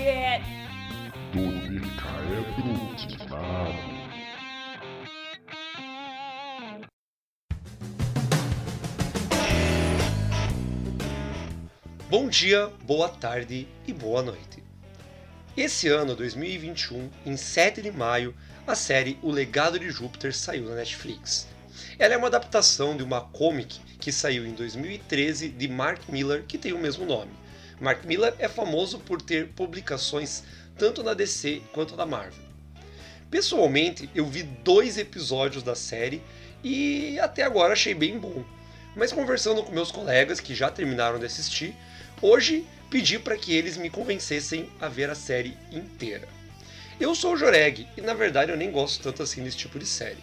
é brutidade. Bom dia, boa tarde e boa noite. Esse ano, 2021, em 7 de maio, a série O Legado de Júpiter saiu na Netflix. Ela é uma adaptação de uma comic que saiu em 2013 de Mark Miller, que tem o mesmo nome. Mark Miller é famoso por ter publicações tanto na DC quanto na Marvel. Pessoalmente, eu vi dois episódios da série e até agora achei bem bom. Mas conversando com meus colegas que já terminaram de assistir, hoje pedi para que eles me convencessem a ver a série inteira. Eu sou o Joreg e na verdade eu nem gosto tanto assim desse tipo de série.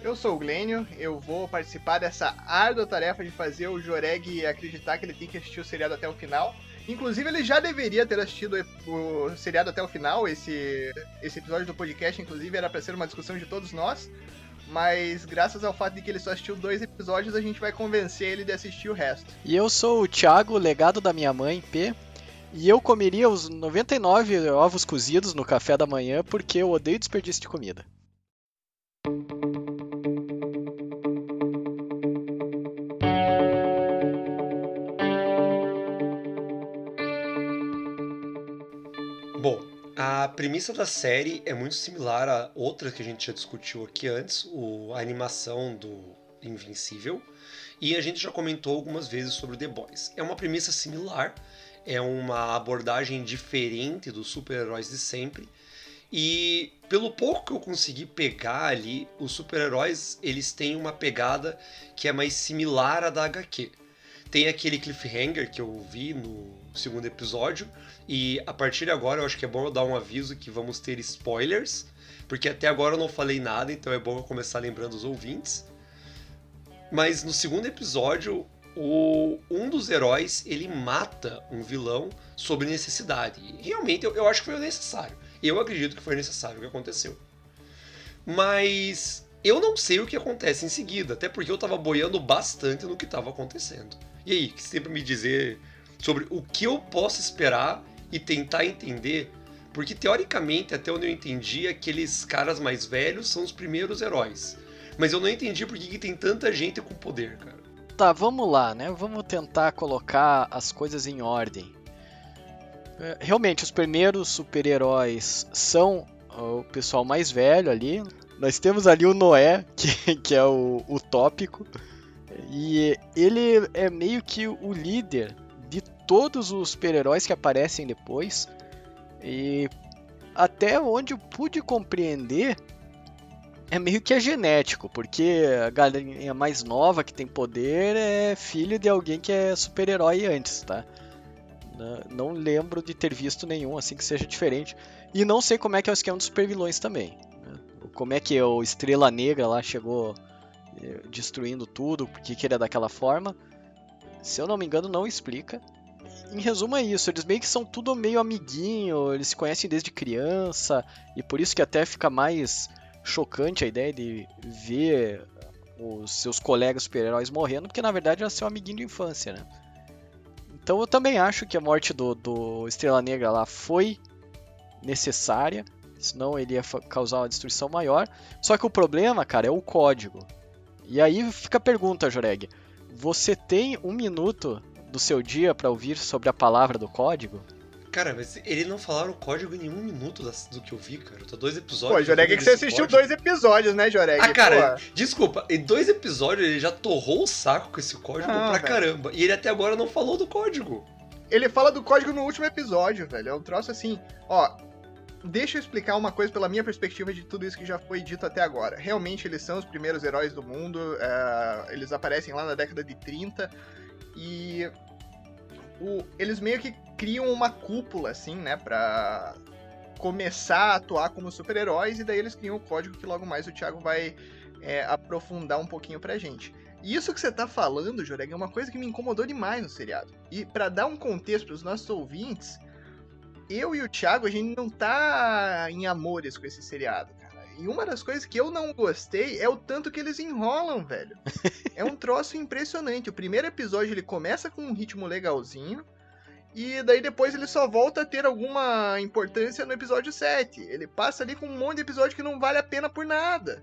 Eu sou o Glênio, eu vou participar dessa árdua tarefa de fazer o Joreg acreditar que ele tem que assistir o seriado até o final. Inclusive, ele já deveria ter assistido o seriado até o final. Esse, esse episódio do podcast, inclusive, era para ser uma discussão de todos nós. Mas graças ao fato de que ele só assistiu dois episódios, a gente vai convencer ele de assistir o resto. E eu sou o Thiago, legado da minha mãe, P. E eu comeria os 99 ovos cozidos no café da manhã porque eu odeio desperdício de comida. Premissa da série é muito similar a outra que a gente já discutiu aqui antes, o, a animação do Invencível, e a gente já comentou algumas vezes sobre The Boys. É uma premissa similar, é uma abordagem diferente dos super-heróis de sempre, e pelo pouco que eu consegui pegar ali, os super-heróis eles têm uma pegada que é mais similar à da HQ. Tem aquele cliffhanger que eu vi no segundo episódio, e a partir de agora eu acho que é bom eu dar um aviso que vamos ter spoilers, porque até agora eu não falei nada, então é bom eu começar lembrando os ouvintes. Mas no segundo episódio, o, um dos heróis ele mata um vilão sob necessidade. E realmente eu, eu acho que foi necessário. Eu acredito que foi necessário o que aconteceu. Mas eu não sei o que acontece em seguida, até porque eu tava boiando bastante no que estava acontecendo. E aí, sempre me dizer sobre o que eu posso esperar e tentar entender, porque teoricamente, até onde eu entendi, aqueles caras mais velhos são os primeiros heróis. Mas eu não entendi por que, que tem tanta gente com poder, cara. Tá, vamos lá, né? Vamos tentar colocar as coisas em ordem. É, Realmente, os primeiros super-heróis são o pessoal mais velho ali. Nós temos ali o Noé, que, que é o, o tópico. E ele é meio que o líder de todos os super-heróis que aparecem depois. E até onde eu pude compreender, é meio que é genético, porque a galerinha mais nova que tem poder é filho de alguém que é super-herói antes, tá? Não- lembro de ter visto nenhum assim que seja diferente. E não sei como é que é o esquema dos supervilões também. né? Como é que o Estrela Negra lá chegou destruindo tudo, por que que ele é daquela forma. Se eu não me engano, não explica. Em resumo é isso, eles meio que são tudo meio amiguinho, eles se conhecem desde criança, e por isso que até fica mais chocante a ideia de ver os seus colegas super-heróis morrendo, porque na verdade era seu amiguinho de infância, né? Então eu também acho que a morte do, do Estrela Negra lá foi necessária, senão ele ia causar uma destruição maior. Só que o problema, cara, é o código. E aí fica a pergunta, Joreg. Você tem um minuto do seu dia pra ouvir sobre a palavra do código? Cara, mas eles não falaram o código em nenhum minuto do que eu vi, cara. Tá dois Pô, episódios. Joreg, é que você assistiu código. dois episódios, né, Joreg? Ah, cara, Pô, desculpa, em dois episódios ele já torrou o saco com esse código Ah, pra velho. caramba. E ele até agora não falou do código. ele fala do código no último episódio, velho. É um troço assim. Ó, deixa eu explicar uma coisa pela minha perspectiva de tudo isso que já foi dito até agora. Realmente, eles são os primeiros heróis do mundo. é, eles aparecem lá na década de 30. E. o- eles meio que criam uma cúpula, assim, né? Pra começar a atuar como super-heróis. E daí eles criam o código que logo mais o Thiago vai é, aprofundar um pouquinho pra gente. E isso que você tá falando, Joreg, é uma coisa que me incomodou demais no seriado. E pra dar um contexto pros nossos ouvintes, eu e o Thiago, a gente não tá em amores com esse seriado, cara. E uma das coisas que eu não gostei é o tanto que eles enrolam, velho. É um troço impressionante. O primeiro episódio ele começa com um ritmo legalzinho, E daí depois ele só volta a ter alguma importância no episódio 7. Ele passa ali com um monte de episódio que não vale a pena por nada.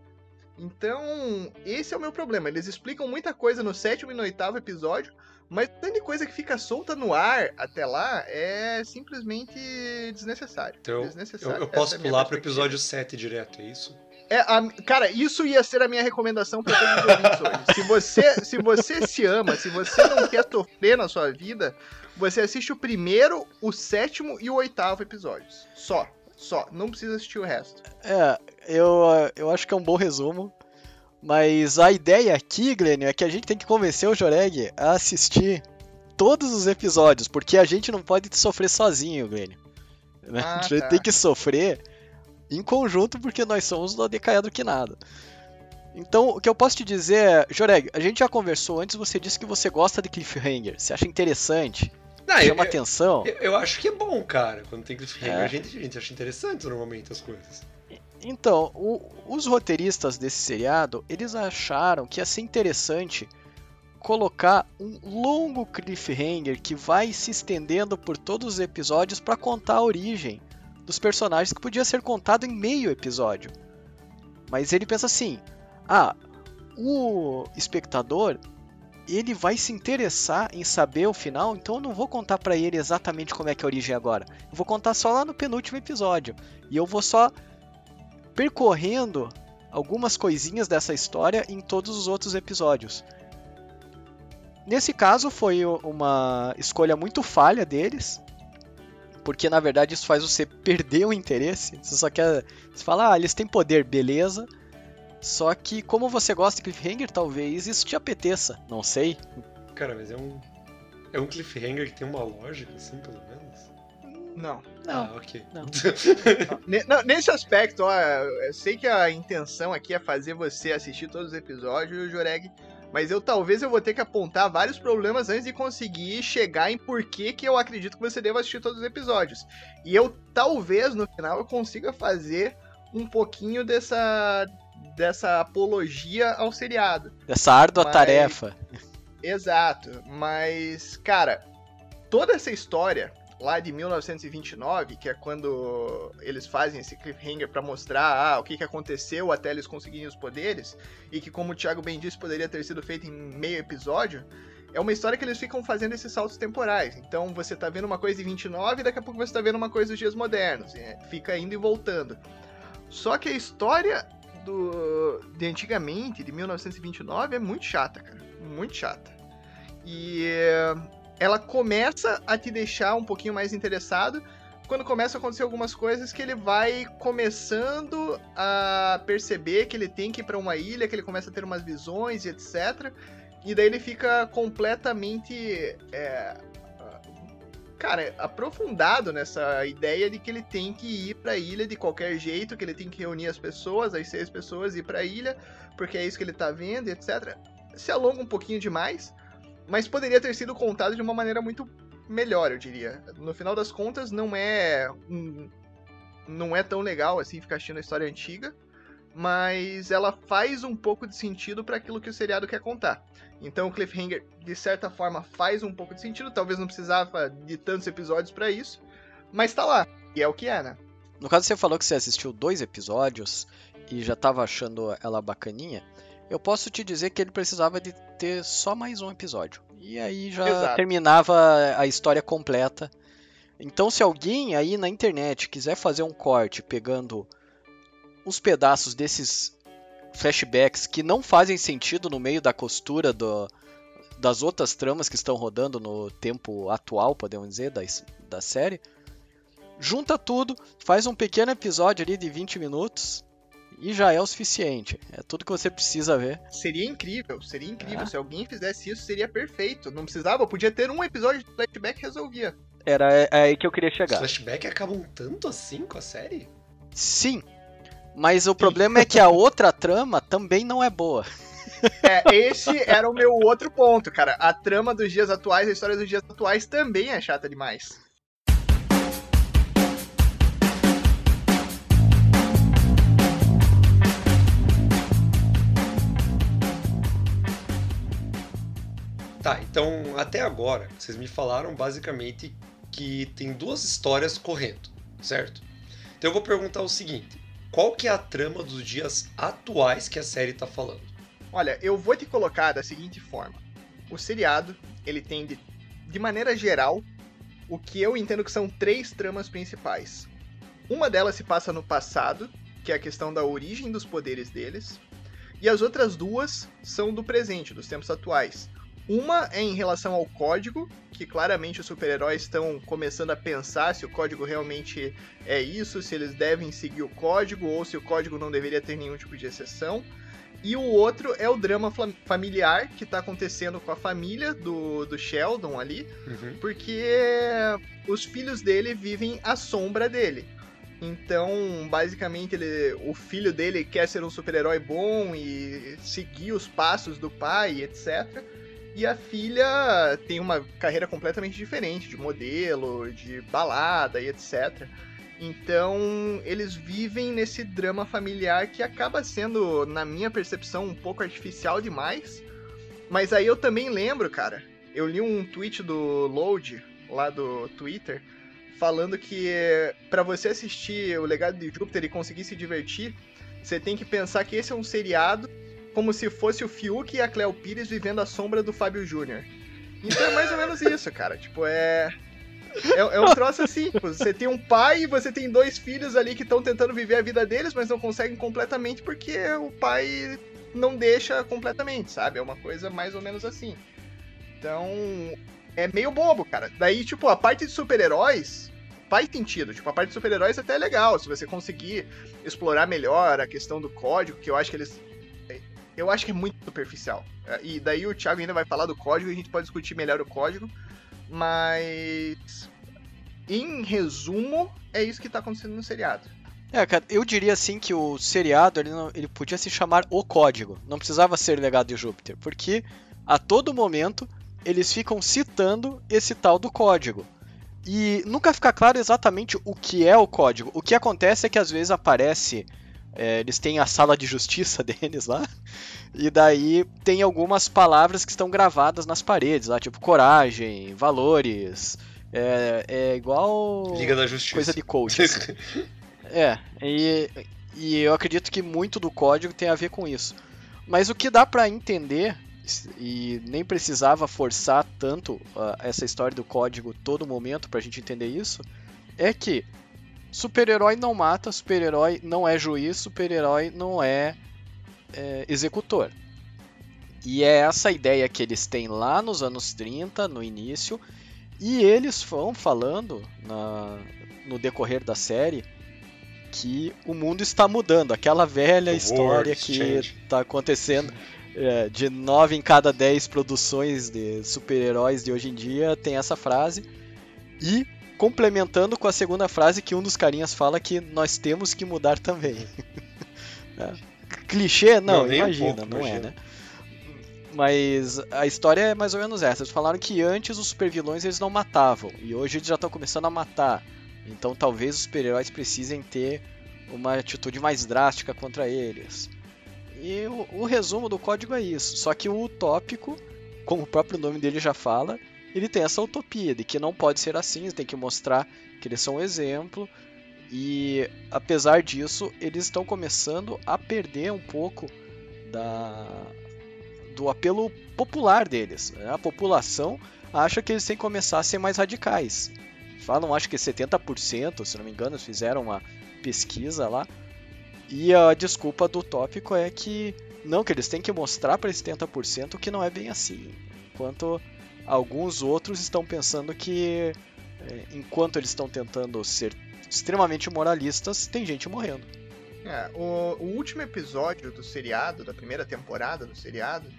Então, esse é o meu problema. Eles explicam muita coisa no sétimo e no oitavo episódio, mas tanta coisa que fica solta no ar até lá é simplesmente desnecessário. Então, eu, desnecessário. eu posso Essa é pular pro episódio 7 direto, é isso? É, a- cara, isso ia ser a minha recomendação para todos os ouvintes hoje. Se você, se você se ama, se você não quer sofrer na sua vida, você assiste o primeiro, o sétimo e o oitavo episódios. Só. Só. Não precisa assistir o resto. É, eu, eu acho que é um bom resumo. Mas a ideia aqui, Glênio, é que a gente tem que convencer o Joreg a assistir todos os episódios, porque a gente não pode sofrer sozinho, Glênio. né? Ah, a gente tá. tem que sofrer em conjunto, porque nós somos do ADK do que nada. Então, o que eu posso te dizer é, Joreg, a gente já conversou antes, você disse que você gosta de cliffhanger, você acha interessante, Não, chama eu, atenção. eu- eu acho que é bom, cara. Quando tem cliffhanger, É. a, gente, a gente acha interessante normalmente as coisas. Então, o- os roteiristas desse seriado, eles acharam que ia ser interessante colocar um longo cliffhanger que vai se estendendo por todos os episódios para contar a origem dos personagens que podia ser contado em meio episódio. Mas ele pensa assim: "Ah, o espectador ele vai se interessar em saber o final, então eu não vou contar para ele exatamente como é que é a origem agora. Eu vou contar só lá no penúltimo episódio. E eu vou só percorrendo algumas coisinhas dessa história em todos os outros episódios. Nesse caso foi uma escolha muito falha deles, porque na verdade isso faz você perder o interesse. Você só quer, você fala, ah, eles têm poder, beleza. Só que como você gosta de cliffhanger, talvez isso te apeteça, não sei. Cara, mas é um. É um cliffhanger que tem uma lógica, assim, pelo menos. Não. Não. Ah, ok. não. Ne- não, Nesse aspecto, ó, eu sei que a intenção aqui é fazer você assistir todos os episódios, Joreg, mas eu talvez eu vou ter que apontar vários problemas antes de conseguir chegar em por que que eu acredito que você deva assistir todos os episódios. E eu talvez no final eu consiga fazer um pouquinho dessa dessa apologia ao seriado. Essa árdua Mas- tarefa. Exato, mas cara, toda essa história lá de 1929, que é quando eles fazem esse cliffhanger pra mostrar ah, o que, que aconteceu até eles conseguirem os poderes, e que como o Thiago bem disse, poderia ter sido feito em meio episódio, é uma história que eles ficam fazendo esses saltos temporais. Então você tá vendo uma coisa de 29 e daqui a pouco você tá vendo uma coisa dos dias modernos, e fica indo e voltando. Só que a história do de antigamente, de 1929, é muito chata, cara. Muito chata. E ela começa a te deixar um pouquinho mais interessado quando começa a acontecer algumas coisas que ele vai começando a perceber que ele tem que ir pra uma ilha, que ele começa a ter umas visões e etc. E daí ele fica completamente. é, cara, aprofundado nessa ideia de que ele tem que ir pra ilha de qualquer jeito, que ele tem que reunir as pessoas, as seis pessoas, ir pra ilha, porque é isso que ele tá vendo, etc. Se alonga um pouquinho demais, mas poderia ter sido contado de uma maneira muito melhor, eu diria. No final das contas, não é não é tão legal assim ficar assistindo a história antiga, mas ela faz um pouco de sentido para aquilo que o seriado quer contar. Então o cliffhanger de certa forma faz um pouco de sentido, talvez não precisava de tantos episódios para isso, mas tá lá. E é o que é, né? No caso, você falou que você assistiu dois episódios e já tava achando ela bacaninha. Eu posso te dizer que ele precisava de ter só mais um episódio. E aí já Exato. terminava a história completa. Então, se alguém aí na internet quiser fazer um corte pegando os pedaços desses flashbacks que não fazem sentido no meio da costura do- das outras tramas que estão rodando no tempo atual, podemos dizer, da, da série, junta tudo, faz um pequeno episódio ali de 20 minutos e já é o suficiente. É tudo que você precisa ver. Seria incrível, seria incrível. Ah. Se alguém fizesse isso, seria perfeito. Não precisava, podia ter um episódio de flashback e resolvia. Era é, é aí que eu queria Os chegar. flashbacks acabam tanto assim com a série? Sim, mas o problema é que a outra trama também não é boa. É, esse era o meu outro ponto, cara. A trama dos dias atuais, a história dos dias atuais também é chata demais. Tá, então até agora vocês me falaram basicamente que tem duas histórias correndo, certo? Então eu vou perguntar o seguinte: qual que é a trama dos dias atuais que a série tá falando? Olha, eu vou te colocar da seguinte forma. O seriado, ele tem de, de maneira geral o que eu entendo que são três tramas principais. Uma delas se passa no passado, que é a questão da origem dos poderes deles, e as outras duas são do presente, dos tempos atuais. Uma é em relação ao código, que claramente os super-heróis estão começando a pensar se o código realmente é isso, se eles devem seguir o código ou se o código não deveria ter nenhum tipo de exceção. E o outro é o drama familiar que tá acontecendo com a família do, do Sheldon ali, Uhum. porque os filhos dele vivem à sombra dele. Então, basicamente, ele, o filho dele quer ser um super-herói bom e seguir os passos do pai, etc. E a filha tem uma carreira completamente diferente, de modelo, de balada e etc. Então, eles vivem nesse drama familiar que acaba sendo, na minha percepção, um pouco artificial demais. Mas aí eu também lembro, cara, eu li um tweet do Load, lá do Twitter, falando que para você assistir o Legado de Júpiter e conseguir se divertir, você tem que pensar que esse é um seriado como se fosse o Fiuk e a Cleo Pires vivendo a sombra do Fábio Júnior. Então é mais ou menos isso, cara. Tipo, é. É, é um troço assim, tipo, você tem um pai e você tem dois filhos ali que estão tentando viver a vida deles, mas não conseguem completamente porque o pai não deixa completamente, sabe? É uma coisa mais ou menos assim. Então, é meio bobo, cara. Daí, tipo, a parte de super-heróis faz sentido. Tipo, a parte de super-heróis até é legal, se você conseguir explorar melhor a questão do código, que eu acho que eles. Eu acho que é muito superficial. E daí o Thiago ainda vai falar do código e a gente pode discutir melhor o código. Mas. Em resumo, é isso que tá acontecendo no seriado. É, cara, eu diria assim que o seriado ele, não- ele podia se chamar O Código. Não precisava ser Legado de Júpiter, porque a todo momento eles ficam citando esse tal do código. E nunca fica claro exatamente o que é o código. O que acontece é que às vezes aparece. É, eles têm a sala de justiça deles lá. E daí tem algumas palavras que estão gravadas nas paredes lá, tipo coragem, valores. É, é igual. Liga da Justiça. coisa de coach. assim. É, e, e eu acredito que muito do código tem a ver com isso. Mas o que dá pra entender, e nem precisava forçar tanto ah, essa história do código todo momento pra gente entender isso, é que super-herói não mata, super-herói não é juiz, super-herói não é, é executor. E é essa ideia que eles têm lá nos anos 30, no início, e eles vão falando na, no decorrer da série que o mundo está mudando. Aquela velha The história que está acontecendo é, de 9 em cada 10 produções de super-heróis de hoje em dia tem essa frase. E complementando com a segunda frase que um dos carinhas fala que nós temos que mudar também. É. Clichê? Não, Não, nem um imagina, pouco, não é, imagina. né? Mas a história é mais ou menos essa. Eles falaram que antes os supervilões eles não matavam e hoje eles já estão começando a matar. Então talvez os super-heróis precisem ter uma atitude mais drástica contra eles. E o, o resumo do código é isso. Só que o utópico, como o próprio nome dele já fala, ele tem essa utopia de que não pode ser assim, tem que mostrar que eles são um exemplo. E apesar disso, eles estão começando a perder um pouco da do apelo popular deles. né? A população acha que eles têm que começar a ser mais radicais. Falam, acho que 70%, se não me engano, fizeram uma pesquisa lá. E a desculpa do tópico é que não, que eles têm que mostrar para esse 70% que não é bem assim. Enquanto alguns outros estão pensando que, é, enquanto eles estão tentando ser extremamente moralistas, tem gente morrendo. É, o, o último episódio do seriado, da primeira temporada do seriado,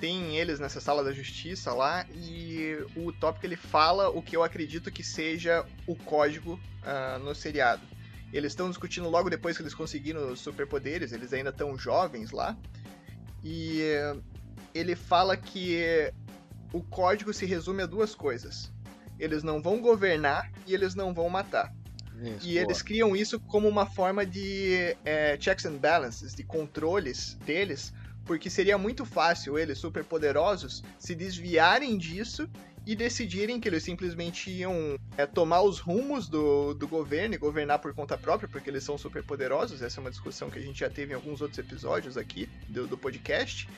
tem eles nessa sala da justiça lá e o tópico ele fala o que eu acredito que seja o código ah, no seriado. Eles estão discutindo logo depois que eles conseguiram os superpoderes, eles ainda estão jovens lá. E ele fala que o código se resume a duas coisas. Eles não vão governar e eles não vão matar. Isso, E boa. eles criam isso como uma forma de é, checks and balances, de controles deles, porque seria muito fácil eles, super poderosos, se desviarem disso e decidirem que eles simplesmente iam é, tomar os rumos do, do governo e governar por conta própria, porque eles são super poderosos. Essa é uma discussão que a gente já teve em alguns outros episódios aqui do, do podcast.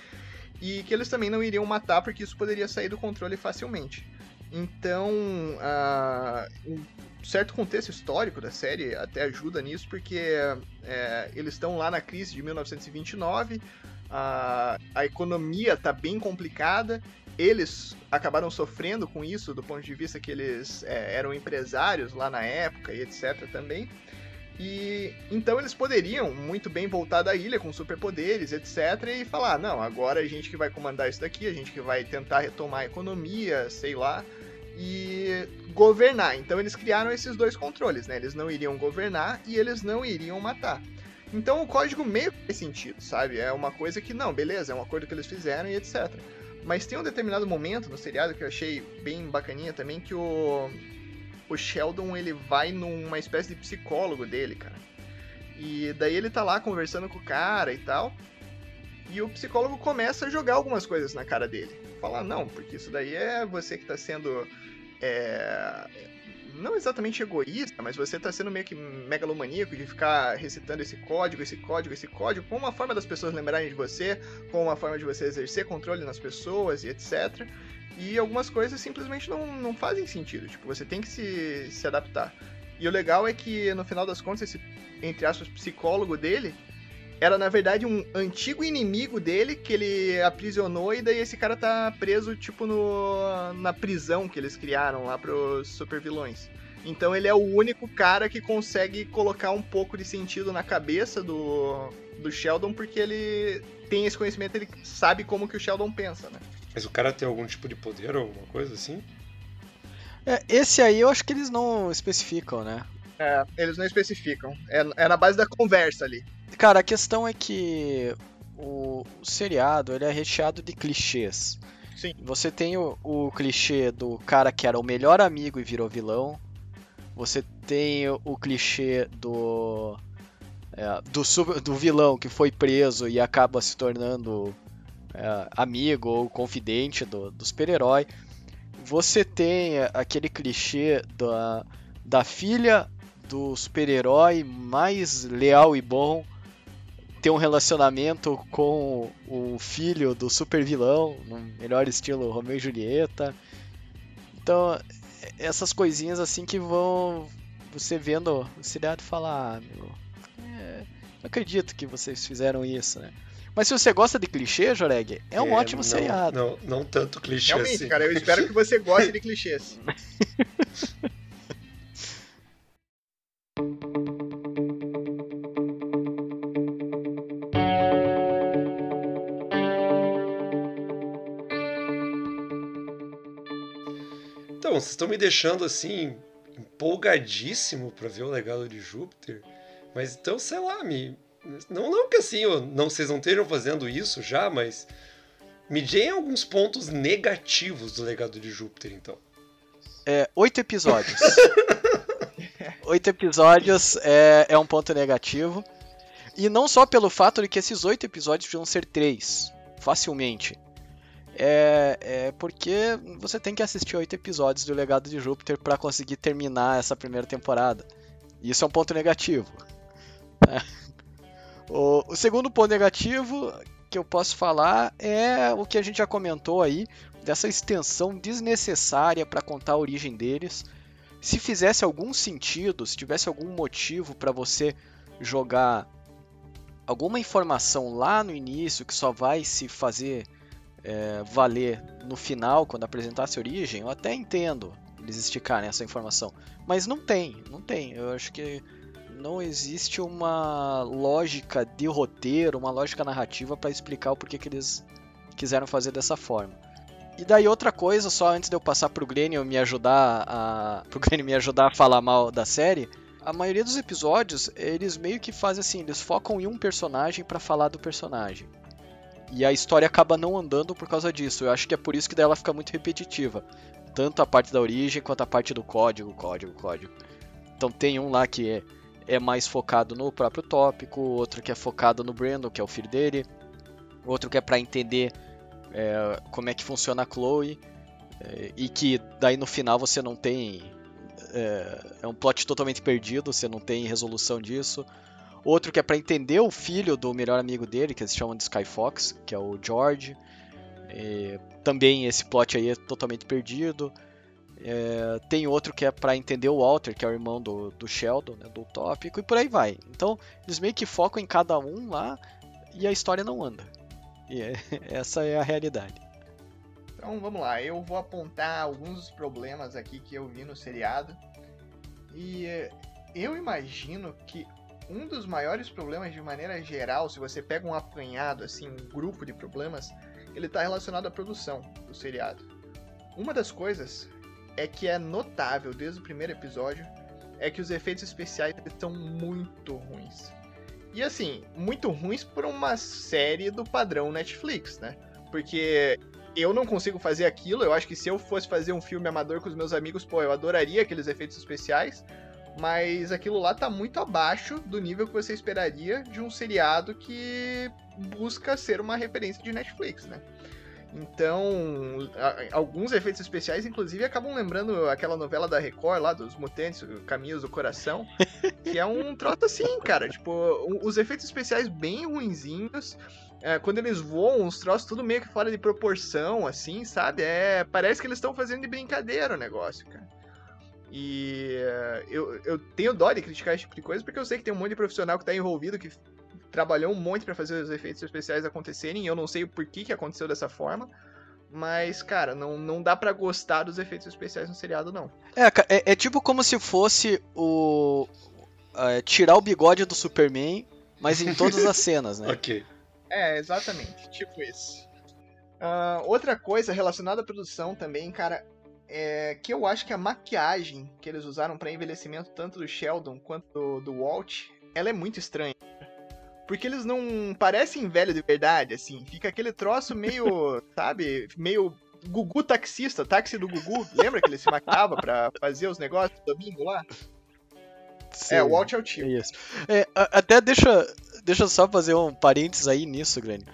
E que eles também não iriam matar, porque isso poderia sair do controle facilmente. Então, uh, um certo contexto histórico da série até ajuda nisso, porque é, eles estão lá na crise de 1929, a, a economia está bem complicada eles acabaram sofrendo com isso do ponto de vista que eles é, eram empresários lá na época e etc também. E então eles poderiam muito bem voltar da ilha com superpoderes, etc, e falar: "Não, agora a gente que vai comandar isso daqui, a gente que vai tentar retomar a economia, sei lá, e governar". Então eles criaram esses dois controles, né? Eles não iriam governar e eles não iriam matar. Então o código meio que faz sentido, sabe? É uma coisa que não, beleza, é um acordo que eles fizeram e etc. Mas tem um determinado momento no seriado que eu achei bem bacaninha também, que o, o Sheldon ele vai numa espécie de psicólogo dele, cara. E daí ele tá lá conversando com o cara e tal. E o psicólogo começa a jogar algumas coisas na cara dele. Falar, não, porque isso daí é você que tá sendo é, não exatamente egoísta, mas você tá sendo meio que megalomaníaco de ficar recitando esse código, esse código, esse código, como uma forma das pessoas lembrarem de você, como uma forma de você exercer controle nas pessoas e etc. E algumas coisas simplesmente não, não fazem sentido, tipo, você tem que se, se adaptar. E o legal é que, no final das contas, esse, entre aspas, psicólogo dele, era na verdade um antigo inimigo dele que ele aprisionou e daí esse cara tá preso tipo no na prisão que eles criaram lá pros supervilões. Então ele é o único cara que consegue colocar um pouco de sentido na cabeça do, do Sheldon porque ele tem esse conhecimento, ele sabe como que o Sheldon pensa, né? Mas o cara tem algum tipo de poder ou alguma coisa assim? É, esse aí eu acho que eles não especificam, né? É, eles não especificam. É, é na base da conversa ali. Cara, a questão é que o, o seriado ele é recheado de clichês. Sim. Você tem o, o, clichê do cara que era o melhor amigo e virou vilão. Você tem o, o clichê do, é, do, do vilão que foi preso e acaba se tornando é, amigo ou confidente do, do super-herói. Você tem aquele clichê da, da filha do super-herói mais leal e bom ter um relacionamento com o filho do super vilão, no melhor estilo Romeu e Julieta. Então, essas coisinhas assim que vão você vendo o seriado falar, ah, meu, é, não acredito que vocês fizeram isso, né? Mas se você gosta de clichê, Joreg, é um é, ótimo não, seriado. Não, não tanto clichê Realmente, assim. cara, eu espero que você goste de clichês. Então, vocês estão me deixando assim empolgadíssimo para ver o legado de Júpiter. Mas então, sei lá, me não não que assim, não vocês não estejam fazendo isso já, mas me deem alguns pontos negativos do legado de Júpiter, então. É, oito episódios. oito episódios é, é um ponto negativo. E não só pelo fato de que esses oito episódios vão ser três, facilmente é, é porque você tem que assistir oito episódios do Legado de Júpiter para conseguir terminar essa primeira temporada. Isso é um ponto negativo. O, o segundo ponto negativo que eu posso falar é o que a gente já comentou aí, dessa extensão desnecessária para contar a origem deles. Se fizesse algum sentido, se tivesse algum motivo para você jogar alguma informação lá no início que só vai se fazer é, valer no final, quando apresentasse a origem, eu até entendo eles esticarem essa informação. Mas não tem, não tem. Eu acho que não existe uma lógica de roteiro, uma lógica narrativa para explicar o porquê que eles quiseram fazer dessa forma. E daí outra coisa, só antes de eu passar pro Glênio me ajudar a pro Glênio me ajudar a falar mal da série, a maioria dos episódios, eles meio que fazem assim, eles focam em um personagem para falar do personagem. E a história acaba não andando por causa disso. Eu acho que é por isso que ela fica muito repetitiva. Tanto a parte da origem quanto a parte do código, código, código. Então tem um lá que é, é mais focado no próprio tópico, outro que é focado no Brandon, que é o filho dele, outro que é para entender é, como é que funciona a Chloe. É, e que daí no final você não tem. É, é um plot totalmente perdido, você não tem resolução disso. Outro que é para entender o filho do melhor amigo dele, que eles chamam de Skyfox, que é o George. É, também esse plot aí é totalmente perdido. É, tem outro que é para entender o Walter, que é o irmão do, do Sheldon, né, do tópico, e por aí vai. Então, eles meio que focam em cada um lá e a história não anda. E é, essa é a realidade. Então vamos lá, eu vou apontar alguns dos problemas aqui que eu vi no seriado. E eh, eu imagino que um dos maiores problemas de maneira geral, se você pega um apanhado, assim, um grupo de problemas, ele está relacionado à produção do seriado. Uma das coisas é que é notável desde o primeiro episódio é que os efeitos especiais são muito ruins. E assim, muito ruins por uma série do padrão Netflix, né? Porque eu não consigo fazer aquilo. Eu acho que se eu fosse fazer um filme amador com os meus amigos, pô, eu adoraria aqueles efeitos especiais. Mas aquilo lá tá muito abaixo do nível que você esperaria de um seriado que busca ser uma referência de Netflix, né? Então, a, alguns efeitos especiais, inclusive, acabam lembrando aquela novela da Record lá, dos Mutantes, Caminhos do Coração, que é um troço assim, cara. Tipo, os efeitos especiais bem ruinzinhos. É, quando eles voam, os troços tudo meio que fora de proporção, assim, sabe? É, parece que eles estão fazendo de brincadeira o negócio, cara. E uh, eu, eu tenho dó de criticar esse tipo de coisa, porque eu sei que tem um monte de profissional que tá envolvido, que trabalhou um monte para fazer os efeitos especiais acontecerem, e eu não sei o porquê que aconteceu dessa forma. Mas, cara, não, não dá para gostar dos efeitos especiais no seriado, não. É, é, é tipo como se fosse o. É, tirar o bigode do Superman, mas em todas as cenas, né? ok. É, exatamente. Tipo isso. Uh, outra coisa relacionada à produção também, cara, é que eu acho que a maquiagem que eles usaram para envelhecimento, tanto do Sheldon quanto do, do Walt, ela é muito estranha. Porque eles não parecem velho de verdade, assim. Fica aquele troço meio, sabe, meio Gugu taxista, táxi do Gugu. Lembra que ele se maquiava pra fazer os negócios do domingo lá? Sim, é, o Walt é o tio. Isso. É, até deixa, deixa eu só fazer um parênteses aí nisso, Grêmio.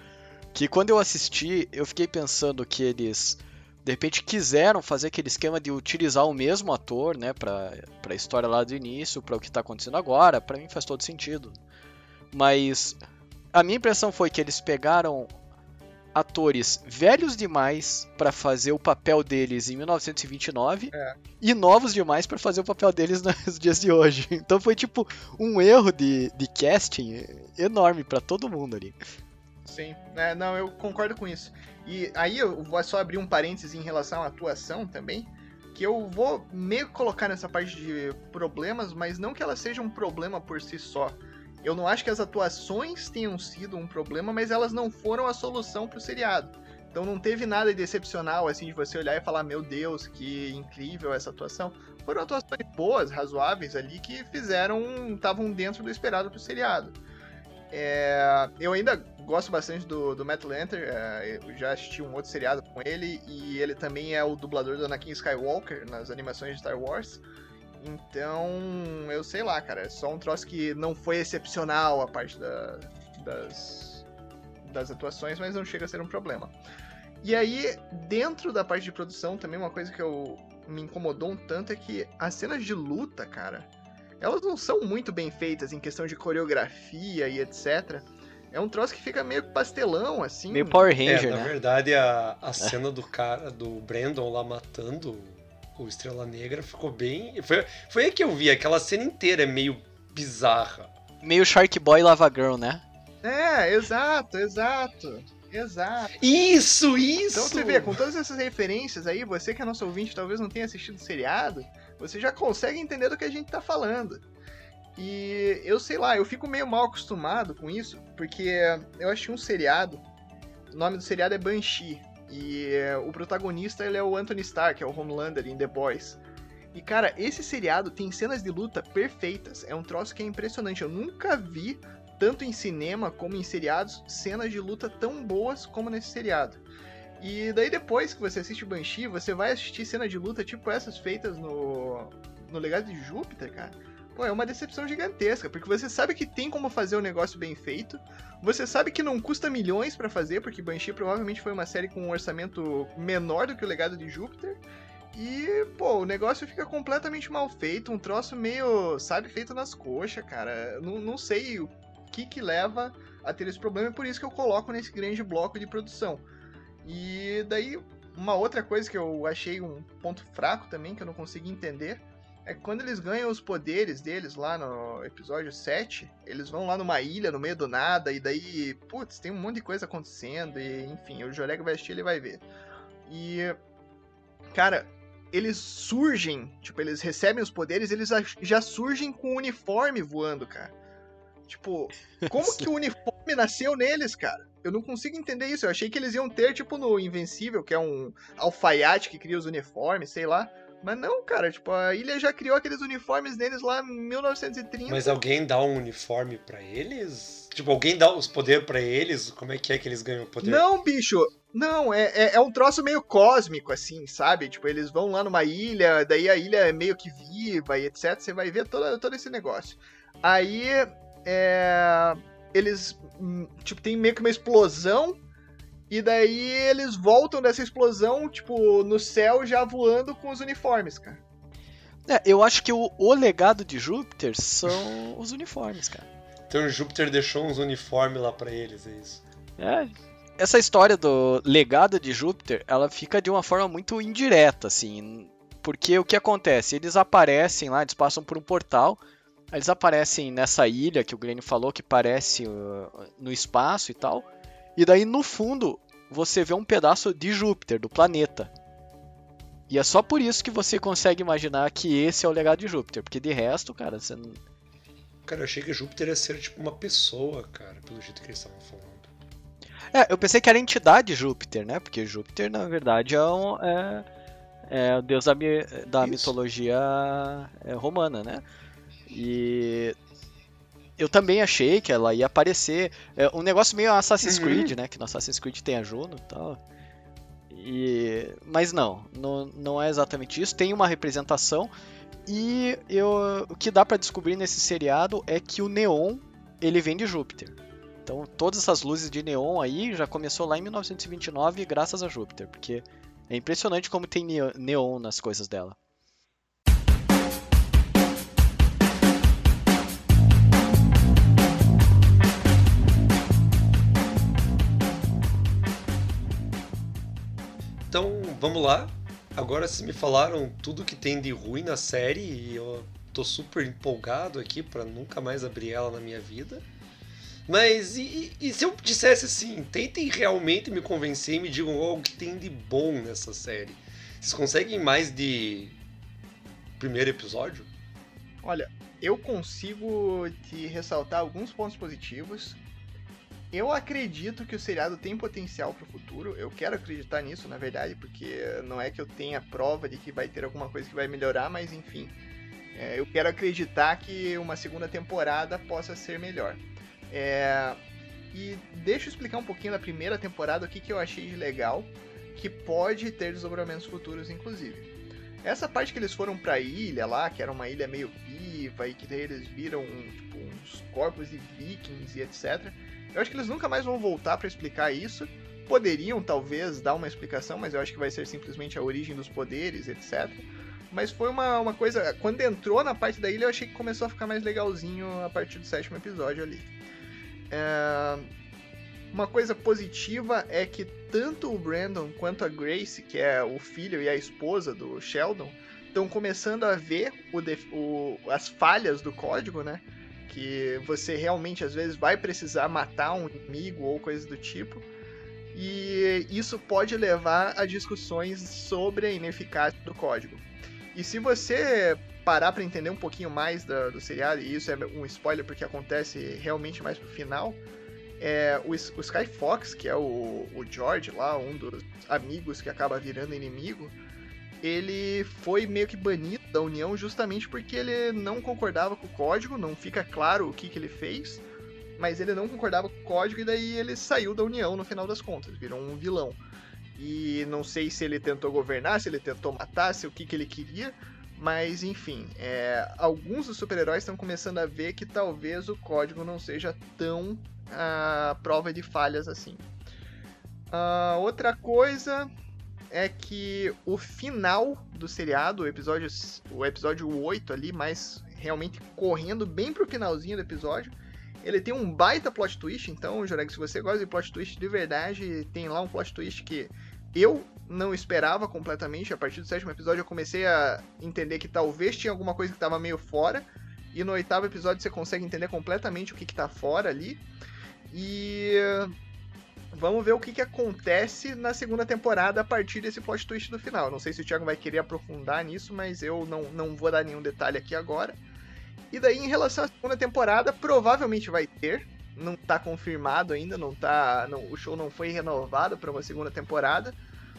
Que quando eu assisti, eu fiquei pensando que eles de repente quiseram fazer aquele esquema de utilizar o mesmo ator, né, pra, pra história lá do início, para o que tá acontecendo agora, para mim faz todo sentido. Mas a minha impressão foi que eles pegaram atores velhos demais para fazer o papel deles em 1929 é. e novos demais para fazer o papel deles nos dias de hoje. Então foi tipo um erro de, de casting enorme para todo mundo ali. Sim, é, não, eu concordo com isso. E aí eu vou só abrir um parênteses em relação à atuação também, que eu vou meio colocar nessa parte de problemas, mas não que ela seja um problema por si só. Eu não acho que as atuações tenham sido um problema, mas elas não foram a solução pro seriado. Então não teve nada de excepcional, assim, de você olhar e falar, meu Deus, que incrível essa atuação. Foram atuações boas, razoáveis ali, que fizeram, estavam dentro do esperado pro seriado. É, eu ainda gosto bastante do, do Matt Lanter, é, eu já assisti um outro seriado com ele, e ele também é o dublador do Anakin Skywalker nas animações de Star Wars. Então, eu sei lá, cara, é só um troço que não foi excepcional a parte da, das, das atuações, mas não chega a ser um problema. E aí, dentro da parte de produção, também uma coisa que eu me incomodou um tanto é que as cenas de luta, cara, elas não são muito bem feitas em questão de coreografia e etc. É um troço que fica meio pastelão, assim. Meio Power Ranger, é, né? Na verdade, a, a cena do cara, do Brandon lá matando o Estrela Negra ficou bem. Foi, foi aí que eu vi, aquela cena inteira é meio bizarra. Meio Shark Boy Lava Girl, né? É, exato, exato. Exato. Isso, isso! Então você vê, com todas essas referências aí, você que é nosso ouvinte talvez não tenha assistido o seriado, você já consegue entender do que a gente tá falando. E eu sei lá, eu fico meio mal acostumado com isso, porque eu achei um seriado, o nome do seriado é Banshee, e uh, o protagonista ele é o Anthony Stark, é o Homelander em The Boys. E cara, esse seriado tem cenas de luta perfeitas. É um troço que é impressionante. Eu nunca vi, tanto em cinema como em seriados, cenas de luta tão boas como nesse seriado. E daí depois que você assiste Banshee, você vai assistir cenas de luta tipo essas feitas no, no Legado de Júpiter, cara. Pô, é uma decepção gigantesca, porque você sabe que tem como fazer o negócio bem feito, você sabe que não custa milhões para fazer, porque Banshee provavelmente foi uma série com um orçamento menor do que o Legado de Júpiter, e, pô, o negócio fica completamente mal feito, um troço meio, sabe, feito nas coxas, cara. Não, não sei o que que leva a ter esse problema, e por isso que eu coloco nesse grande bloco de produção. E daí, uma outra coisa que eu achei um ponto fraco também, que eu não consegui entender, é que quando eles ganham os poderes deles lá no episódio 7, eles vão lá numa ilha no meio do nada, e daí, putz, tem um monte de coisa acontecendo, e enfim, o Joreg vai assistir ele vai ver. E, cara, eles surgem, tipo, eles recebem os poderes, eles já surgem com o uniforme voando, cara. Tipo, como que o uniforme nasceu neles, cara? Eu não consigo entender isso. Eu achei que eles iam ter, tipo, no Invencível, que é um alfaiate que cria os uniformes, sei lá. Mas não, cara, tipo, a ilha já criou aqueles uniformes deles lá em 1930. Mas alguém dá um uniforme para eles? Tipo, alguém dá os poderes para eles? Como é que é que eles ganham o poder? Não, bicho. Não, é, é, é, um troço meio cósmico, assim, sabe? Tipo, eles vão lá numa ilha, daí a ilha é meio que viva e etc. Você vai ver todo, todo esse negócio. Aí, é, eles, hum, tipo, tem meio que uma explosão e daí eles voltam dessa explosão, tipo, no céu já voando com os uniformes, cara. É, eu acho que o, o legado de Júpiter são os uniformes, cara. Então Júpiter deixou uns uniformes lá para eles, é isso. É. Essa história do legado de Júpiter, ela fica de uma forma muito indireta, assim. Porque o que acontece? Eles aparecem lá, eles passam por um portal, eles aparecem nessa ilha que o Glenn falou que parece uh, no espaço e tal. E daí no fundo você vê um pedaço de Júpiter, do planeta. E é só por isso que você consegue imaginar que esse é o legado de Júpiter, porque de resto, cara, você não. Cara, eu achei que Júpiter ia ser tipo uma pessoa, cara, pelo jeito que eles estavam falando. É, eu pensei que era a entidade Júpiter, né? Porque Júpiter, na verdade, é, um, é, é o deus da, da mitologia é, romana, né? E eu também achei que ela ia aparecer. É um negócio meio Assassin's uhum. Creed, né? Que no Assassin's Creed tem a Juno e tal. E... Mas não, não, não é exatamente isso. Tem uma representação. E eu, o que dá para descobrir nesse seriado é que o neon ele vem de Júpiter. Então todas essas luzes de neon aí já começou lá em 1929 graças a Júpiter, porque é impressionante como tem neon nas coisas dela. Então, vamos lá. Agora se me falaram tudo que tem de ruim na série e eu tô super empolgado aqui para nunca mais abrir ela na minha vida. Mas e, e, se eu dissesse assim, tentem realmente me convencer e me digam algo que tem de bom nessa série? Vocês conseguem mais de primeiro episódio? Olha, eu consigo te ressaltar alguns pontos positivos eu acredito que o seriado tem potencial para o futuro. Eu quero acreditar nisso, na verdade, porque não é que eu tenha prova de que vai ter alguma coisa que vai melhorar, mas enfim. É, eu quero acreditar que uma segunda temporada possa ser melhor. É, e deixa eu explicar um pouquinho da primeira temporada, o que, que eu achei de legal, que pode ter desdobramentos futuros, inclusive. Essa parte que eles foram pra ilha lá, que era uma ilha meio viva, e que daí eles viram tipo, uns corpos de vikings e etc eu acho que eles nunca mais vão voltar para explicar isso. Poderiam, talvez, dar uma explicação, mas eu acho que vai ser simplesmente a origem dos poderes, etc. Mas foi uma, uma coisa. Quando entrou na parte da ilha, eu achei que começou a ficar mais legalzinho a partir do sétimo episódio ali. É... Uma coisa positiva é que tanto o Brandon quanto a Grace, que é o filho e a esposa do Sheldon, estão começando a ver o, o, as falhas do código, né? Que você realmente às vezes vai precisar matar um inimigo ou coisa do tipo. E isso pode levar a discussões sobre a ineficácia do código. E se você parar para entender um pouquinho mais do, do seriado, e isso é um spoiler porque acontece realmente mais pro final, é, o, o Sky Fox, que é o, o George lá, um dos amigos que acaba virando inimigo, ele foi meio que banido da União justamente porque ele não concordava com o código, não fica claro o que, que ele fez, mas ele não concordava com o código e daí ele saiu da União no final das contas, virou um vilão. E não sei se ele tentou governar, se ele tentou matar, se o que, que ele queria, Mas enfim, é, alguns dos super-heróis estão começando a ver que talvez o código não seja tão a prova de falhas assim. Uh, outra coisa é que o final do seriado, o episódio, o episódio 8 ali, mais realmente correndo bem pro finalzinho do episódio, ele tem um baita plot twist, então, Joreg, se você gosta de plot twist de verdade, tem lá um plot twist que eu não esperava completamente. A partir do sétimo episódio eu comecei a entender que talvez tinha alguma coisa que estava meio fora. E no oitavo episódio você consegue entender completamente o que, que tá fora ali. E vamos ver o que, que acontece na segunda temporada a partir desse plot twist do final. Não sei se o Thiago vai querer aprofundar nisso, mas eu não, não vou dar nenhum detalhe aqui agora. E daí, em relação à segunda temporada, provavelmente vai ter. Não tá confirmado ainda, não tá. Não, o show não foi renovado para uma segunda temporada.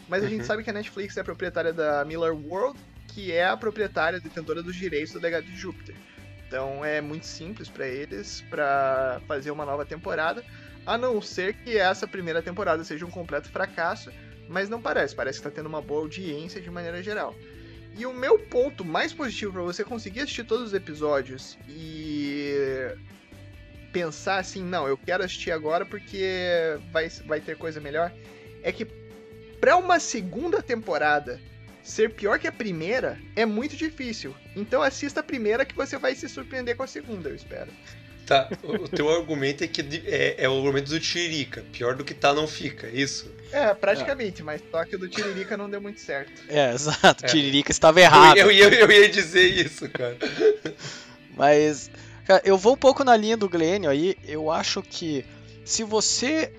Mas a gente uhum. sabe que a Netflix é proprietária da Miller World, que é a proprietária detentora dos direitos do legado de Júpiter. Então é muito simples para eles para fazer uma nova temporada, a não ser que essa primeira temporada seja um completo fracasso, mas não parece, parece que está tendo uma boa audiência de maneira geral. E o meu ponto mais positivo para você conseguir assistir todos os episódios e pensar assim, não, eu quero assistir agora porque vai, vai ter coisa melhor, é que para uma segunda temporada ser pior que a primeira é muito difícil. Então assista a primeira que você vai se surpreender com a segunda, eu espero. Tá, o teu argumento é que é, é, o argumento do Tiririca. Pior do que tá, não fica, é isso? É, praticamente, mas só que o do Tiririca não deu muito certo. É, exato. É. Tiririca estava errado. Eu, eu, eu, ia dizer isso, cara. Mas, cara, eu vou um pouco na linha do Glênio aí. Eu acho que se você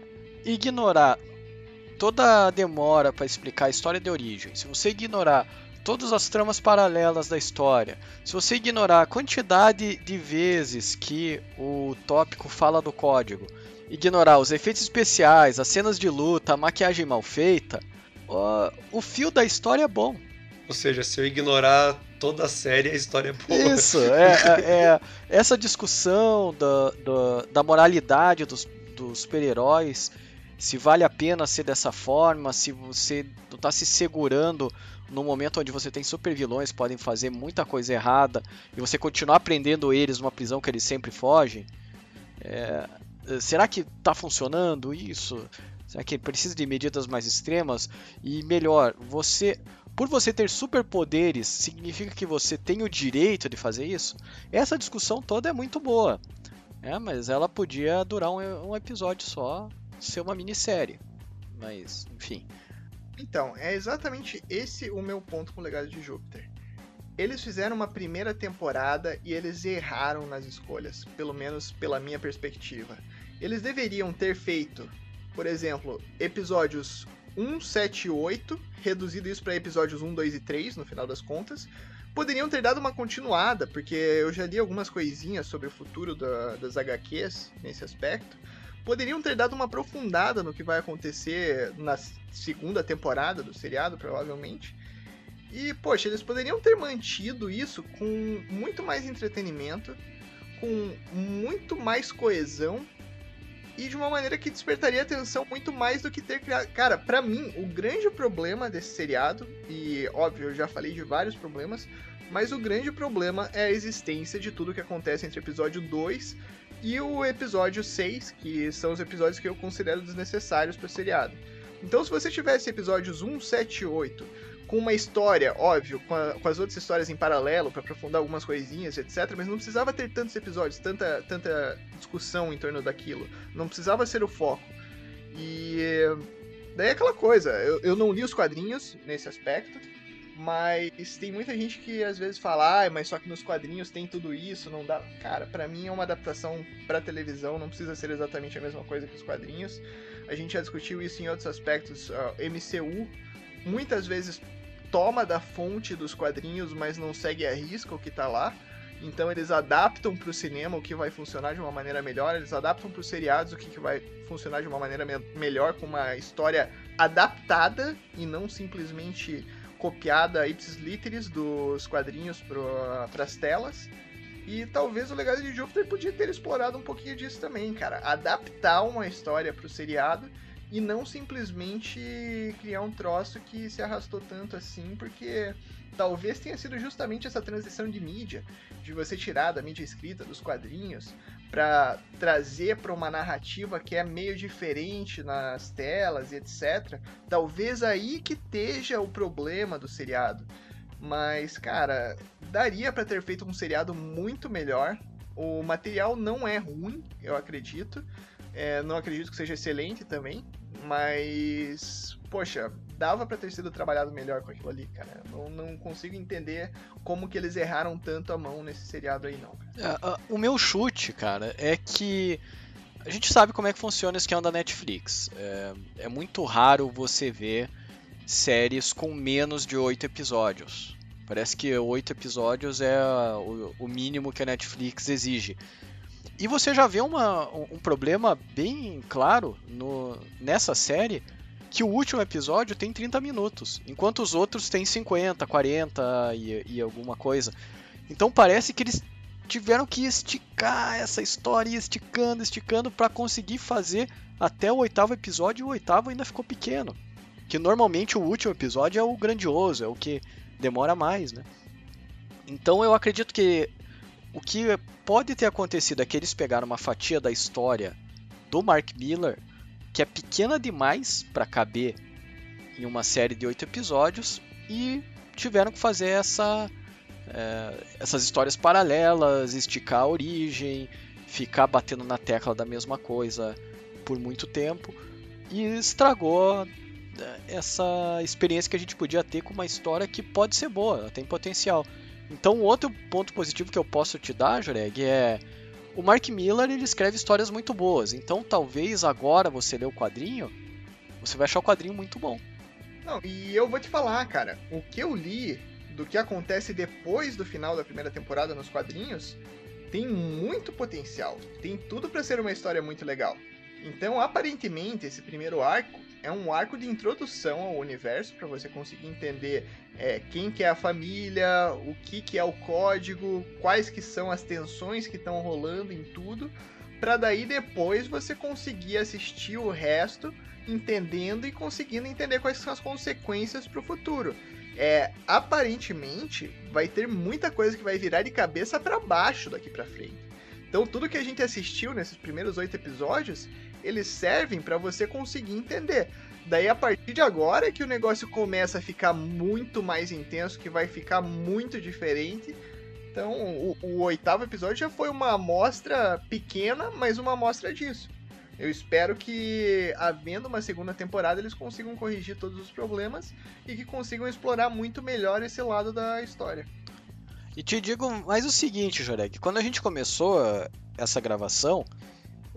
ignorar toda a demora para explicar a história de origem, se você ignorar todas as tramas paralelas da história, se você ignorar a quantidade de vezes que o tópico fala do código, ignorar os efeitos especiais, as cenas de luta, a maquiagem mal feita, o fio da história é bom. Ou seja, se eu ignorar toda a série, a história é boa. Isso, é, é, é essa discussão da, da, da moralidade dos, dos super-heróis, se vale a pena ser dessa forma, se você não está se segurando no momento onde você tem super vilões podem fazer muita coisa errada e você continuar aprendendo eles numa prisão que eles sempre fogem. É, será que está funcionando isso? Será que precisa de medidas mais extremas? E melhor, você, por você ter superpoderes, significa que você tem o direito de fazer isso? Essa discussão toda é muito boa. É, mas ela podia durar um, um episódio só, ser uma minissérie. Mas, enfim. Então, é exatamente esse o meu ponto com o Legado de Júpiter. Eles fizeram uma primeira temporada e eles erraram nas escolhas, pelo menos pela minha perspectiva. Eles deveriam ter feito, por exemplo, episódios 1, 7 e 8, reduzido isso para episódios 1, 2 e 3, no final das contas. Poderiam ter dado uma continuada, porque eu já li algumas coisinhas sobre o futuro da, das HQs nesse aspecto poderiam ter dado uma aprofundada no que vai acontecer na segunda temporada do seriado, provavelmente. E, poxa, eles poderiam ter mantido isso com muito mais entretenimento, com muito mais coesão e de uma maneira que despertaria atenção muito mais do que ter criado. Cara, para mim, o grande problema desse seriado, e óbvio, eu já falei de vários problemas, mas o grande problema é a existência de tudo que acontece entre episódio 2 e o episódio 6, que são os episódios que eu considero desnecessários para o seriado. Então, se você tivesse episódios 1, 7 e 8 com uma história, óbvio, com, a, com as outras histórias em paralelo para aprofundar algumas coisinhas, etc, mas não precisava ter tantos episódios, tanta, tanta discussão em torno daquilo. Não precisava ser o foco. E daí é aquela coisa, eu, eu não li os quadrinhos nesse aspecto, mas tem muita gente que às vezes fala, ah, mas só que nos quadrinhos tem tudo isso, não dá. Cara, para mim é uma adaptação para televisão, não precisa ser exatamente a mesma coisa que os quadrinhos. A gente já discutiu isso em outros aspectos. Uh, MCU muitas vezes toma da fonte dos quadrinhos, mas não segue a risca o que tá lá. Então eles adaptam para o cinema o que vai funcionar de uma maneira melhor, eles adaptam para os seriados o que, que vai funcionar de uma maneira me melhor, com uma história adaptada e não simplesmente copiada ipsis literis dos quadrinhos para as telas. E talvez o Legado de Júpiter podia ter explorado um pouquinho disso também, cara. Adaptar uma história para o seriado e não simplesmente criar um troço que se arrastou tanto assim, porque talvez tenha sido justamente essa transição de mídia, de você tirar da mídia escrita, dos quadrinhos, para trazer para uma narrativa que é meio diferente nas telas e etc. Talvez aí que esteja o problema do seriado. Mas, cara, daria para ter feito um seriado muito melhor. O material não é ruim, eu acredito. É, não acredito que seja excelente também. Mas, poxa, dava para ter sido trabalhado melhor com aquilo ali, cara. Não, não consigo entender como que eles erraram tanto a mão nesse seriado aí, não. É, o meu chute, cara, é que a gente sabe como é que funciona esse esquema da Netflix. É, é muito raro você ver séries com menos de oito episódios. Parece que oito episódios é o, o, mínimo que a Netflix exige. E você já vê uma, um problema bem claro no, nessa série que o último episódio tem 30 minutos, enquanto os outros têm 50, 40 e, e alguma coisa. Então parece que eles tiveram que esticar essa história, esticando, esticando para conseguir fazer até o oitavo episódio. E o oitavo ainda ficou pequeno, que normalmente o último episódio é o grandioso, é o que demora mais, né? Então eu acredito que o que pode ter acontecido é que eles pegaram uma fatia da história do Mark Miller que é pequena demais para caber em uma série de oito episódios e tiveram que fazer essa, é, essas histórias paralelas, esticar a origem, ficar batendo na tecla da mesma coisa por muito tempo e estragou é, essa experiência que a gente podia ter com uma história que pode ser boa, tem potencial. Então, outro ponto positivo que eu posso te dar, Joreg, é o Mark Miller ele escreve histórias muito boas, então talvez agora você ler o quadrinho, você vai achar o quadrinho muito bom. Não, e eu vou te falar, cara, o que eu li do que acontece depois do final da primeira temporada nos quadrinhos tem muito potencial, tem tudo para ser uma história muito legal. Então, aparentemente, esse primeiro arco é um arco de introdução ao universo para você conseguir entender é, quem que é a família, o que que é o código, quais que são as tensões que estão rolando em tudo, para daí depois você conseguir assistir o resto, entendendo e conseguindo entender quais são as consequências para o futuro. É, aparentemente vai ter muita coisa que vai virar de cabeça para baixo daqui para frente. Então tudo que a gente assistiu nesses primeiros oito episódios eles servem para você conseguir entender. Daí a partir de agora que o negócio começa a ficar muito mais intenso, que vai ficar muito diferente. Então, o, o oitavo episódio já foi uma amostra pequena, mas uma amostra disso. Eu espero que, havendo uma segunda temporada, eles consigam corrigir todos os problemas e que consigam explorar muito melhor esse lado da história. E te digo mais o seguinte, Jorek, quando a gente começou essa gravação,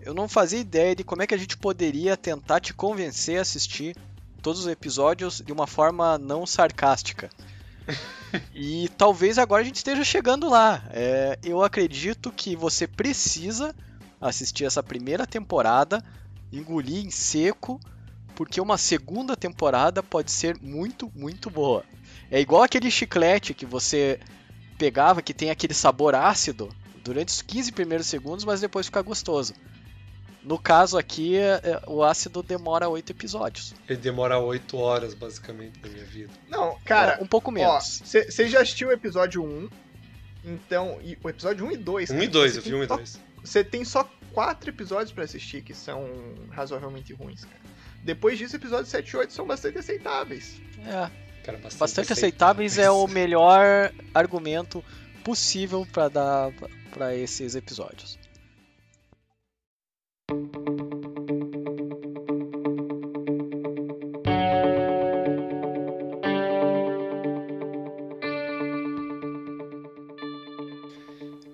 eu não fazia ideia de como é que a gente poderia tentar te convencer a assistir todos os episódios de uma forma não sarcástica. e talvez agora a gente esteja chegando lá. É, eu acredito que você precisa assistir essa primeira temporada, engolir em seco, porque uma segunda temporada pode ser muito, muito boa. É igual aquele chiclete que você pegava que tem aquele sabor ácido durante os 15 primeiros segundos, mas depois fica gostoso. No caso aqui, é, é, o ácido demora oito episódios. Ele demora oito horas, basicamente, na minha vida. Não, cara. Um pouco menos. Você já assistiu o episódio 1. Então. E, o episódio 1 e 2. 1 e 2, eu vi 1 e 2. Você tem só quatro episódios para assistir que são razoavelmente ruins, cara. Depois disso, episódios 7 e 8 são bastante aceitáveis. É. Cara, bastante, bastante aceitáveis é o melhor argumento possível para dar para esses episódios.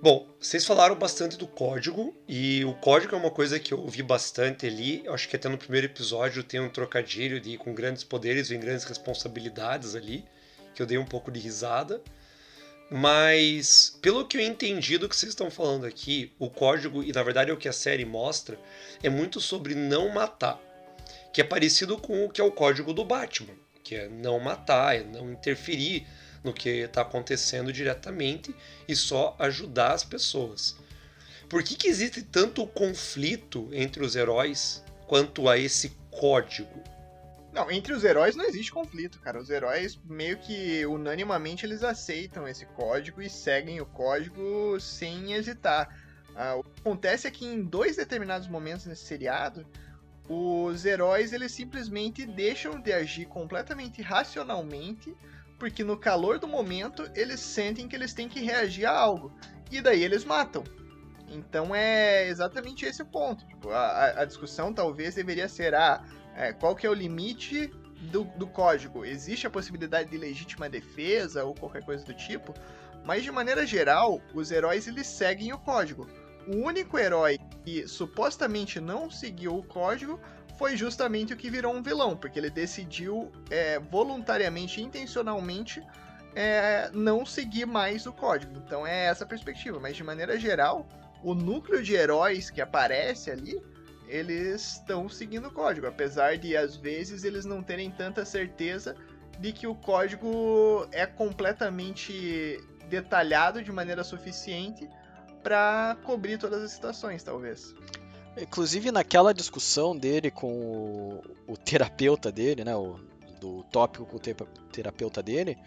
Bom, vocês falaram bastante do código, e o código é uma coisa que eu ouvi bastante ali. Eu acho que até no primeiro episódio tem um trocadilho de com grandes poderes vem grandes responsabilidades ali, que eu dei um pouco de risada. Mas, pelo que eu entendi do que vocês estão falando aqui, o código, e na verdade é o que a série mostra, é muito sobre não matar. Que é parecido com o que é o código do Batman, que é não matar, é não interferir no que está acontecendo diretamente e só ajudar as pessoas. Por que, que existe tanto conflito entre os heróis quanto a esse código? Não, entre os heróis não existe conflito, cara. Os heróis meio que unanimamente eles aceitam esse código e seguem o código sem hesitar. Ah, o que acontece é que em dois determinados momentos nesse seriado, os heróis eles simplesmente deixam de agir completamente racionalmente, porque no calor do momento eles sentem que eles têm que reagir a algo. E daí eles matam. Então é exatamente esse o ponto. Tipo, a, a, discussão talvez deveria ser: ah, é, qual que é o limite do, do código? Existe a possibilidade de legítima defesa ou qualquer coisa do tipo? Mas de maneira geral, os heróis eles seguem o código. O único herói que supostamente não seguiu o código foi justamente o que virou um vilão, porque ele decidiu é, voluntariamente, intencionalmente, é, não seguir mais o código. Então é essa a perspectiva. Mas de maneira geral, o núcleo de heróis que aparece ali, eles estão seguindo o código, apesar de às vezes eles não terem tanta certeza de que o código é completamente detalhado de maneira suficiente para cobrir todas as situações, talvez. Inclusive naquela discussão dele com o, o terapeuta dele, né, o, do tópico com o terapeuta dele,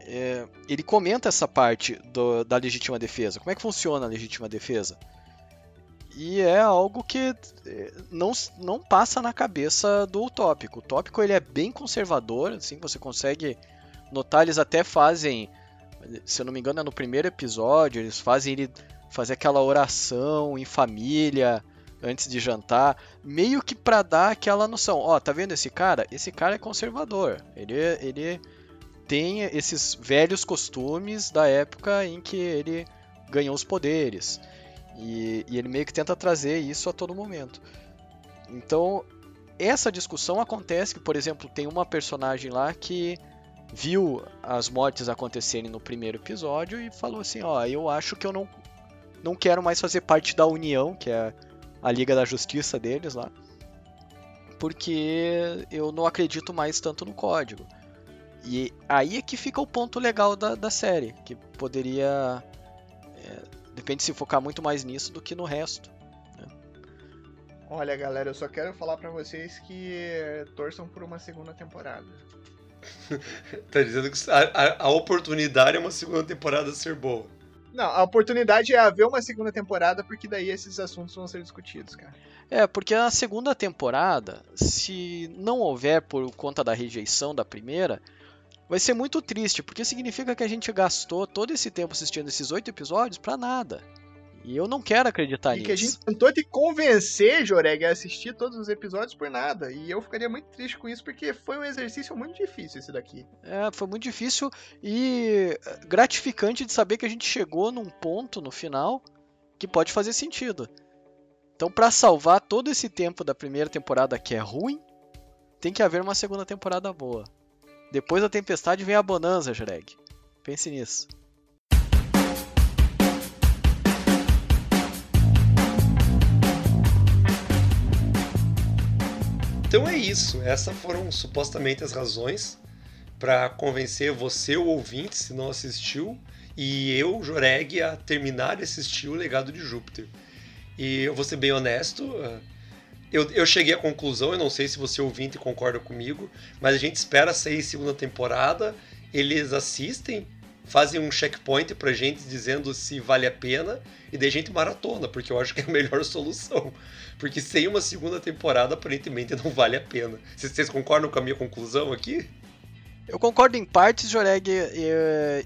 é, ele comenta essa parte do, da legítima defesa. Como é que funciona a legítima defesa? E é algo que é, não, não passa na cabeça do utópico. O utópico ele é bem conservador, assim, você consegue notar, eles até fazem, se eu não me engano é no primeiro episódio, eles fazem ele fazer aquela oração em família antes de jantar, meio que para dar aquela noção, ó, oh, tá vendo esse cara? Esse cara é conservador. Ele ele tem esses velhos costumes da época em que ele ganhou os poderes. E, e ele meio que tenta trazer isso a todo momento. Então, essa discussão acontece que, por exemplo, tem uma personagem lá que viu as mortes acontecerem no primeiro episódio e falou assim, ó, eu acho que eu não, não quero mais fazer parte da União, que é a Liga da Justiça deles lá, porque eu não acredito mais tanto no código. E aí é que fica o ponto legal da, da série, que poderia. É, depende se focar muito mais nisso do que no resto. Né? Olha, galera, eu só quero falar para vocês que torçam por uma segunda temporada. tá dizendo que a, a, a, oportunidade é uma segunda temporada ser boa. Não, a oportunidade é haver uma segunda temporada, porque daí esses assuntos vão ser discutidos, cara. É, porque na segunda temporada, se não houver por conta da rejeição da primeira, vai ser muito triste, porque significa que a gente gastou todo esse tempo assistindo esses oito episódios para nada. E eu não quero acreditar e nisso. E que a gente tentou te convencer, Joreg, a assistir todos os episódios por nada. E eu ficaria muito triste com isso, porque foi um exercício muito difícil esse daqui. É, foi muito difícil e gratificante de saber que a gente chegou num ponto no final que pode fazer sentido. Então, para salvar todo esse tempo da primeira temporada que é ruim, tem que haver uma segunda temporada boa. Depois da tempestade vem a bonança, Shrek. Pense nisso. Então é isso. Essas foram supostamente as razões para convencer você, o ouvinte, se não assistiu, e eu, Joreg, a terminar de assistir o Legado de Júpiter. E eu vou ser bem honesto, uh, eu, eu cheguei à conclusão, eu não sei se você ouvinte concorda comigo, mas a gente espera sair segunda temporada, eles assistem, fazem um checkpoint pra gente dizendo se vale a pena, e daí a gente maratona, porque eu acho que é a melhor solução. Porque sem uma segunda temporada, aparentemente não vale a pena. Vocês concordam com a minha conclusão aqui? Eu concordo em partes, Joreg,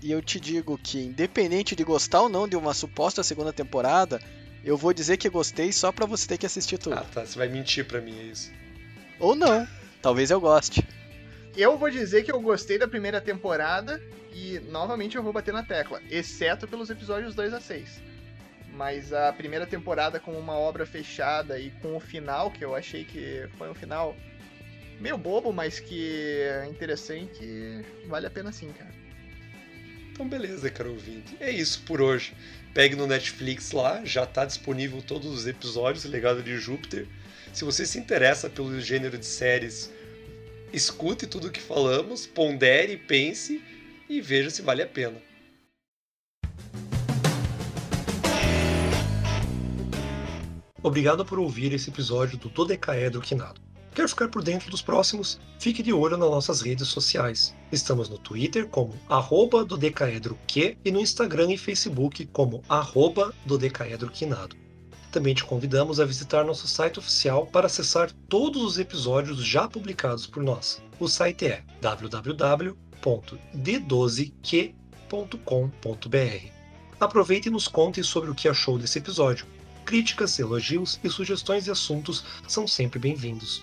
e eu te digo que, independente de gostar ou não de uma suposta segunda temporada, eu vou dizer que gostei só pra você ter que assistir tudo. Ah, tá. Você vai mentir pra mim, é isso. Ou não. Talvez eu goste. Eu vou dizer que eu gostei da primeira temporada e, novamente, eu vou bater na tecla. Exceto pelos episódios 2 a 6. Mas a primeira temporada com uma obra fechada e com o final, que eu achei que foi um final meio bobo, mas que é interessante, vale a pena sim, cara. Então beleza, caro ouvinte. É isso por hoje. Pegue no Netflix lá, já está disponível todos os episódios, Legado de Júpiter. Se você se interessa pelo gênero de séries, escute tudo o que falamos, pondere, pense e veja se vale a pena. Obrigado por ouvir esse episódio do Dodecaedro Quinado. Quer ficar por dentro dos próximos? Fique de olho nas nossas redes sociais. Estamos no Twitter como arroba dodecaedroq e no Instagram e Facebook como arroba dodecaedroquinado. Também te convidamos a visitar nosso site oficial para acessar todos os episódios já publicados por nós. O site é www.d12q.com.br. Aproveite e nos conte sobre o que achou desse episódio. Críticas, elogios e sugestões de assuntos são sempre bem-vindos.